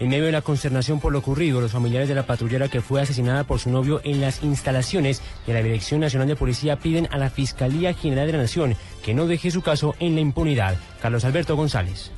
En medio de la consternación por lo ocurrido, los familiares de la patrullera que fue asesinada por su novio en las instalaciones de la Dirección Nacional de Policía piden a la Fiscalía General de la Nación que no deje su caso en la impunidad. Carlos Alberto González.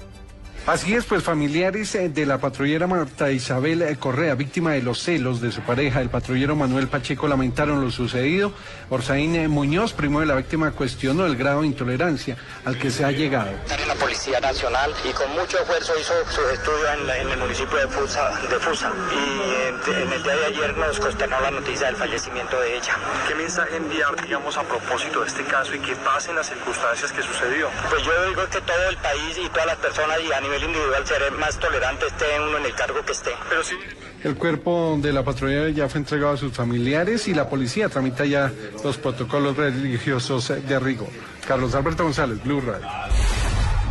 Así es, pues familiares eh, de la patrullera Marta Isabel eh, Correa, víctima de los celos de su pareja, el patrullero Manuel Pacheco, lamentaron lo sucedido. Orsaín eh, Muñoz, primo de la víctima, cuestionó el grado de intolerancia al que se ha llegado. La Policía Nacional y con mucho esfuerzo hizo su estudio en, el municipio de Fusa, de Fusa. y en, el día de ayer nos consternó la noticia del fallecimiento de ella. ¿Qué mensaje enviar, digamos, a propósito de este caso y qué pasa en las circunstancias que sucedió? Pues yo digo que todo el país y todas las personas y a nivel individual seré más tolerante esté uno en el cargo que esté. Pero sí. El cuerpo de la patrulla ya fue entregado a sus familiares y la policía tramita ya los protocolos religiosos de rigor. Carlos Alberto González, Blue Radio.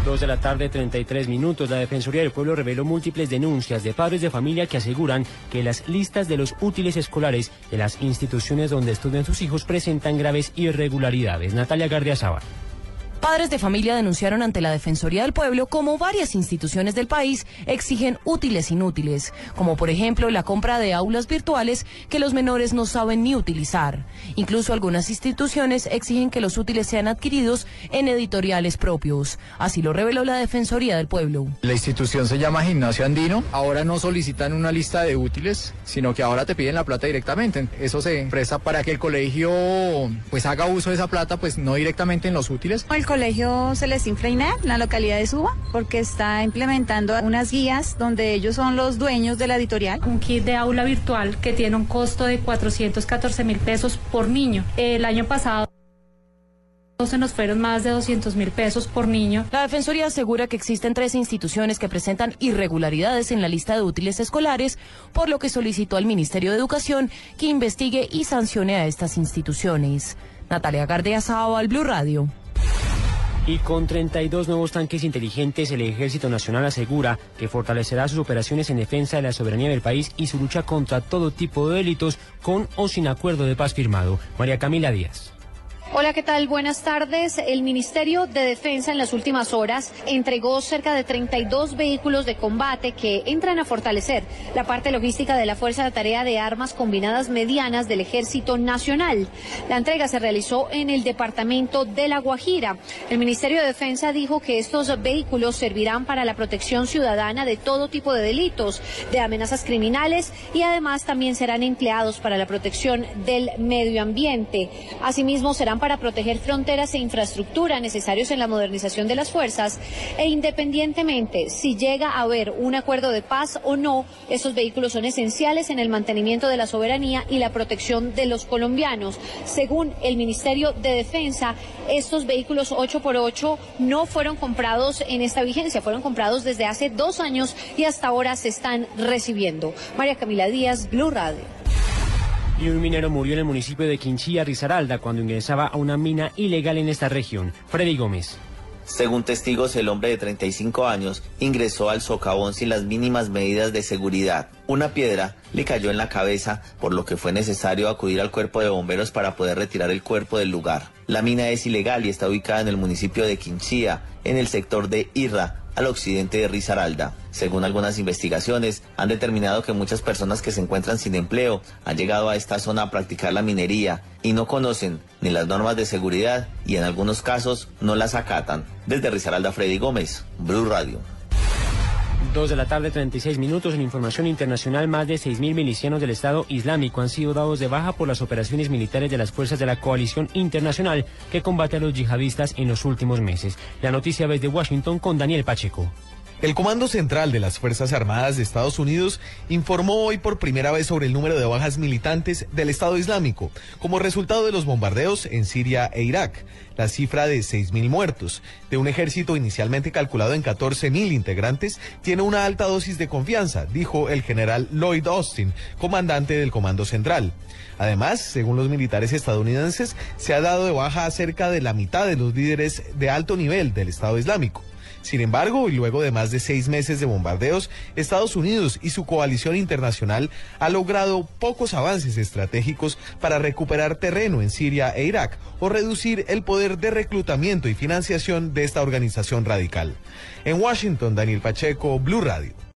Dos de la tarde, 33 minutos. La Defensoría del Pueblo reveló múltiples denuncias de padres de familia que aseguran que las listas de los útiles escolares de las instituciones donde estudian sus hijos presentan graves irregularidades. Natalia Gardiazabal. Padres de familia denunciaron ante la Defensoría del Pueblo como varias instituciones del país exigen útiles inútiles, como por ejemplo la compra de aulas virtuales que los menores no saben ni utilizar. Incluso algunas instituciones exigen que los útiles sean adquiridos en editoriales propios. Así lo reveló la Defensoría del Pueblo. La institución se llama Gimnasio Andino. Ahora no solicitan una lista de útiles, sino que ahora te piden la plata directamente. Eso se presta para que el colegio pues haga uso de esa plata, pues no directamente en los útiles colegio Celestín Freinet, en la localidad de Suba, porque está implementando unas guías donde ellos son los dueños de la editorial. Un kit de aula virtual que tiene un costo de 414 mil pesos por niño. El año pasado se nos fueron más de 200 mil pesos por niño. La Defensoría asegura que existen tres instituciones que presentan irregularidades en la lista de útiles escolares, por lo que solicitó al Ministerio de Educación que investigue y sancione a estas instituciones. Natalia Gardea al Blue Radio. Y con 32 nuevos tanques inteligentes, el Ejército Nacional asegura que fortalecerá sus operaciones en defensa de la soberanía del país y su lucha contra todo tipo de delitos con o sin acuerdo de paz firmado. María Camila Díaz. Hola, ¿qué tal? Buenas tardes. El Ministerio de Defensa en las últimas horas entregó cerca de 32 vehículos de combate que entran a fortalecer la parte logística de la Fuerza de Tarea de Armas Combinadas Medianas del Ejército Nacional. La entrega se realizó en el departamento de La Guajira. El Ministerio de Defensa dijo que estos vehículos servirán para la protección ciudadana de todo tipo de delitos, de amenazas criminales y además también serán empleados para la protección del medio ambiente. Asimismo, serán para proteger fronteras e infraestructura necesarios en la modernización de las fuerzas e independientemente si llega a haber un acuerdo de paz o no, esos vehículos son esenciales en el mantenimiento de la soberanía y la protección de los colombianos. Según el Ministerio de Defensa, estos vehículos 8x8 no fueron comprados en esta vigencia, fueron comprados desde hace dos años y hasta ahora se están recibiendo. María Camila Díaz, Blue Radio y un minero murió en el municipio de Quinchilla, Risaralda, cuando ingresaba a una mina ilegal en esta región. Freddy Gómez. Según testigos, el hombre de 35 años ingresó al socavón sin las mínimas medidas de seguridad. Una piedra le cayó en la cabeza, por lo que fue necesario acudir al cuerpo de bomberos para poder retirar el cuerpo del lugar. La mina es ilegal y está ubicada en el municipio de Quinchía, en el sector de Irra, al occidente de Risaralda. Según algunas investigaciones, han determinado que muchas personas que se encuentran sin empleo han llegado a esta zona a practicar la minería y no conocen ni las normas de seguridad y en algunos casos no las acatan. Desde Risaralda, Freddy Gómez, Blue Radio. Dos de la tarde, 36 minutos. En información internacional, más de 6.000 milicianos del Estado Islámico han sido dados de baja por las operaciones militares de las fuerzas de la coalición internacional que combate a los yihadistas en los últimos meses. La noticia desde Washington con Daniel Pacheco. El Comando Central de las Fuerzas Armadas de Estados Unidos informó hoy por primera vez sobre el número de bajas militantes del Estado Islámico como resultado de los bombardeos en Siria e Irak. La cifra de 6.000 muertos de un ejército inicialmente calculado en 14.000 integrantes tiene una alta dosis de confianza, dijo el general Lloyd Austin, comandante del Comando Central. Además, según los militares estadounidenses, se ha dado de baja a cerca de la mitad de los líderes de alto nivel del Estado Islámico. Sin embargo, y luego de más de seis meses de bombardeos, Estados Unidos y su coalición internacional ha logrado pocos avances estratégicos para recuperar terreno en Siria e Irak o reducir el poder de reclutamiento y financiación de esta organización radical. En Washington, Daniel Pacheco, Blue Radio.